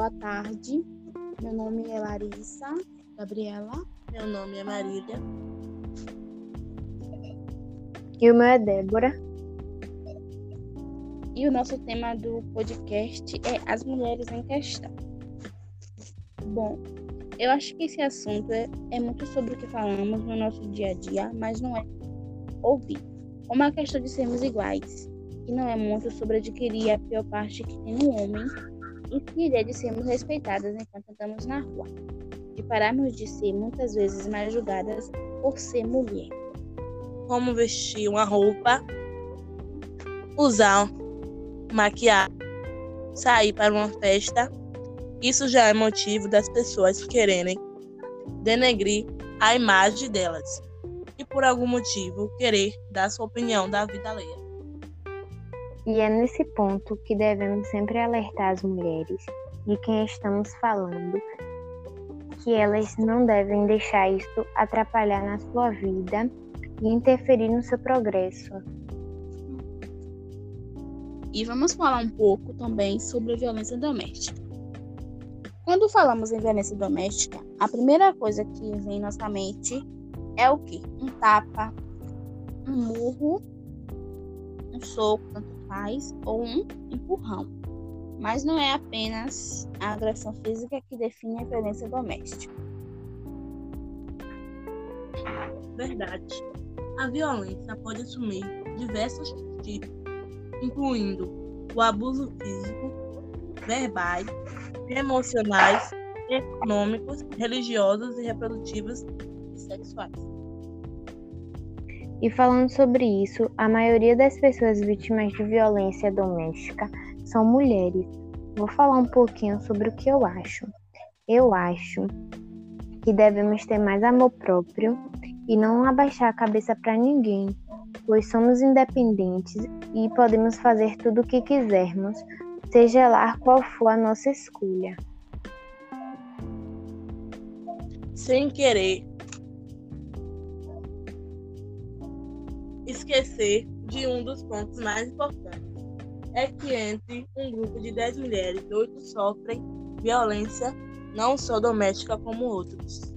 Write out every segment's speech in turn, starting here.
boa tarde. Meu nome é Larissa Gabriela. Meu nome é Marília. E o meu é Débora. E o nosso tema do podcast é as mulheres em questão. Bom, eu acho que esse assunto é, é muito sobre o que falamos no nosso dia a dia, mas não é ouvir. Como a questão de sermos iguais, que não é muito sobre adquirir a pior parte que tem no homem, e sim a ideia de sermos respeitadas enquanto andamos na rua, de pararmos de ser muitas vezes mais julgadas por ser mulher. Como vestir uma roupa, usar maquiagem, sair para uma festa, isso já é motivo das pessoas quererem denegrir a imagem delas e por algum motivo querer dar sua opinião da vida alheia. E é nesse ponto que devemos sempre alertar as mulheres de quem estamos falando que elas não devem deixar isso atrapalhar na sua vida e interferir no seu progresso. E vamos falar um pouco também sobre violência doméstica. Quando falamos em violência doméstica, a primeira coisa que vem em nossa mente é o que? Um tapa, um murro, um soco, tanto faz, ou um empurrão. Mas não é apenas a agressão física que define a violência doméstica. Verdade. A violência pode assumir diversos tipos, incluindo o abuso físico, verbais, emocionais, econômicos, religiosos e reprodutivos e sexuais. E falando sobre isso, a maioria das pessoas vítimas de violência doméstica são mulheres. Vou falar um pouquinho sobre o que eu acho. Eu acho que devemos ter mais amor próprio e não abaixar a cabeça para ninguém, pois somos independentes e podemos fazer tudo o que quisermos, seja lá qual for a nossa escolha. Sem querer esquecer de um dos pontos mais importantes. É que entre um grupo de 10 mulheres, 8 sofrem violência não só doméstica como outros.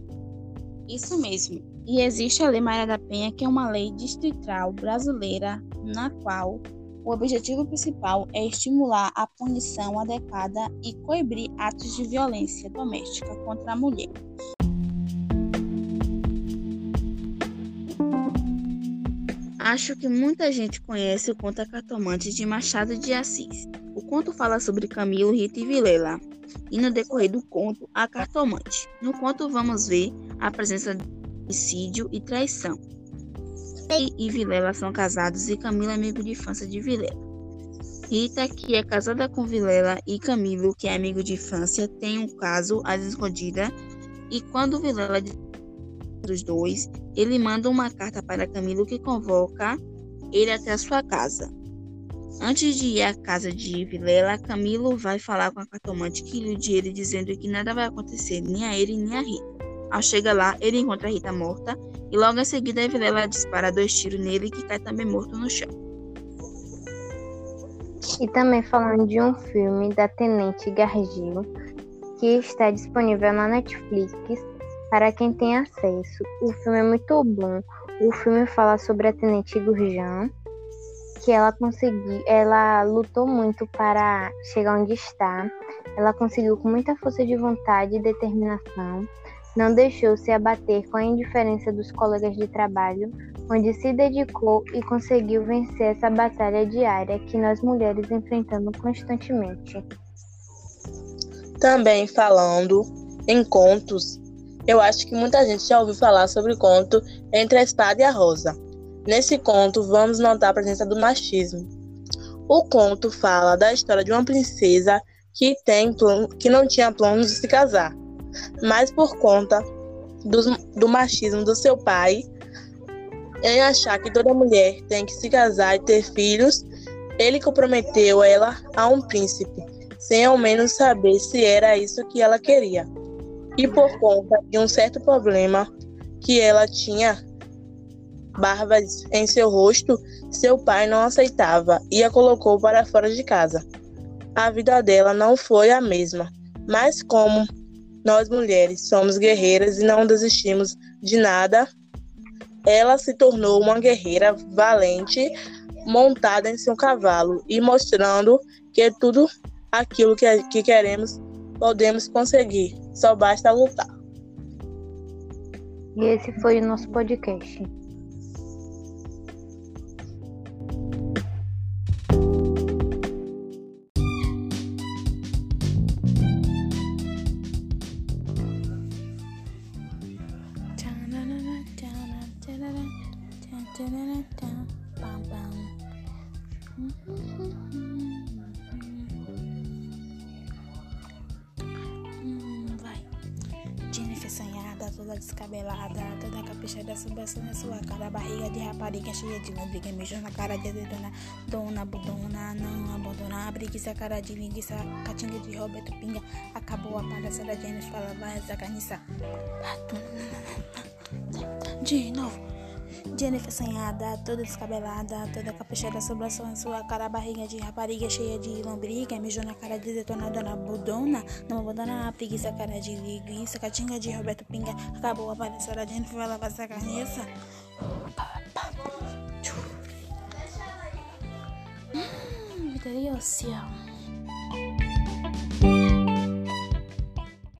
Isso mesmo. E existe a Lei Maria da Penha, que é uma lei distrital brasileira na qual o objetivo principal é estimular a punição adequada e coibir atos de violência doméstica contra a mulher. Acho que muita gente conhece o conto A Cartomante de Machado de Assis. O conto fala sobre Camilo, Rita e Vilela. E no decorrer do conto, a cartomante. No conto vamos ver a presença de homicídio e traição. Rei e Vilela são casados e Camilo é amigo de infância de Vilela. Rita, que é casada com Vilela, e Camilo, que é amigo de infância, tem um caso às escondidas. E quando Vilela dos dois, ele manda uma carta para Camilo que convoca ele até a sua casa. Antes de ir à casa de Vilela, Camilo vai falar com a cartomante que ilude ele dizendo que nada vai acontecer, nem a ele nem a Rita. Ao chegar lá, ele encontra a Rita morta e logo em seguida Vilela dispara dois tiros nele que cai também morto no chão. E também falando de um filme da Tenente Gargil que está disponível na Netflix para quem tem acesso. O filme é muito bom. O filme fala sobre a Tenente Gurjan, que ela conseguiu, ela lutou muito para chegar onde está. Ela conseguiu com muita força de vontade e determinação não deixou se abater com a indiferença dos colegas de trabalho, onde se dedicou e conseguiu vencer essa batalha diária que nós mulheres enfrentamos constantemente. Também falando em contos, eu acho que muita gente já ouviu falar sobre o conto Entre a Espada e a Rosa. Nesse conto, vamos notar a presença do machismo. O conto fala da história de uma princesa que, tem, que não tinha planos de se casar mas por conta do, do machismo do seu pai, em achar que toda mulher tem que se casar e ter filhos, ele comprometeu ela a um príncipe, sem ao menos saber se era isso que ela queria. E por conta de um certo problema que ela tinha barbas em seu rosto, seu pai não aceitava e a colocou para fora de casa. A vida dela não foi a mesma Mas como nós mulheres somos guerreiras e não desistimos de nada, ela se tornou uma guerreira valente, montada em seu cavalo e mostrando que tudo aquilo que, que queremos podemos conseguir, só basta lutar. E esse foi o nosso podcast. Toda descabelada, toda caprichada, subação na sua cara, barriga de rapariga cheia de lombriga, mijou na cara de dona, dona, budona, não abandona, a preguiça, cara de linguiça, catinga de Roberto Pinga, acabou a palhaçada, Jennifer fala, vai essa carniça. De novo. Jennifer assanhada, toda descabelada, toda caprichada, sobrancelha em sua cara, barriga de rapariga cheia de lombriga, mijou na cara de detonadora budona, não abandona a preguiça, cara de linguiça, catinga de Roberto Pinga, acabou a palhaçada, Jennifer vai lavar essa carniça. Hum, vitoriosa.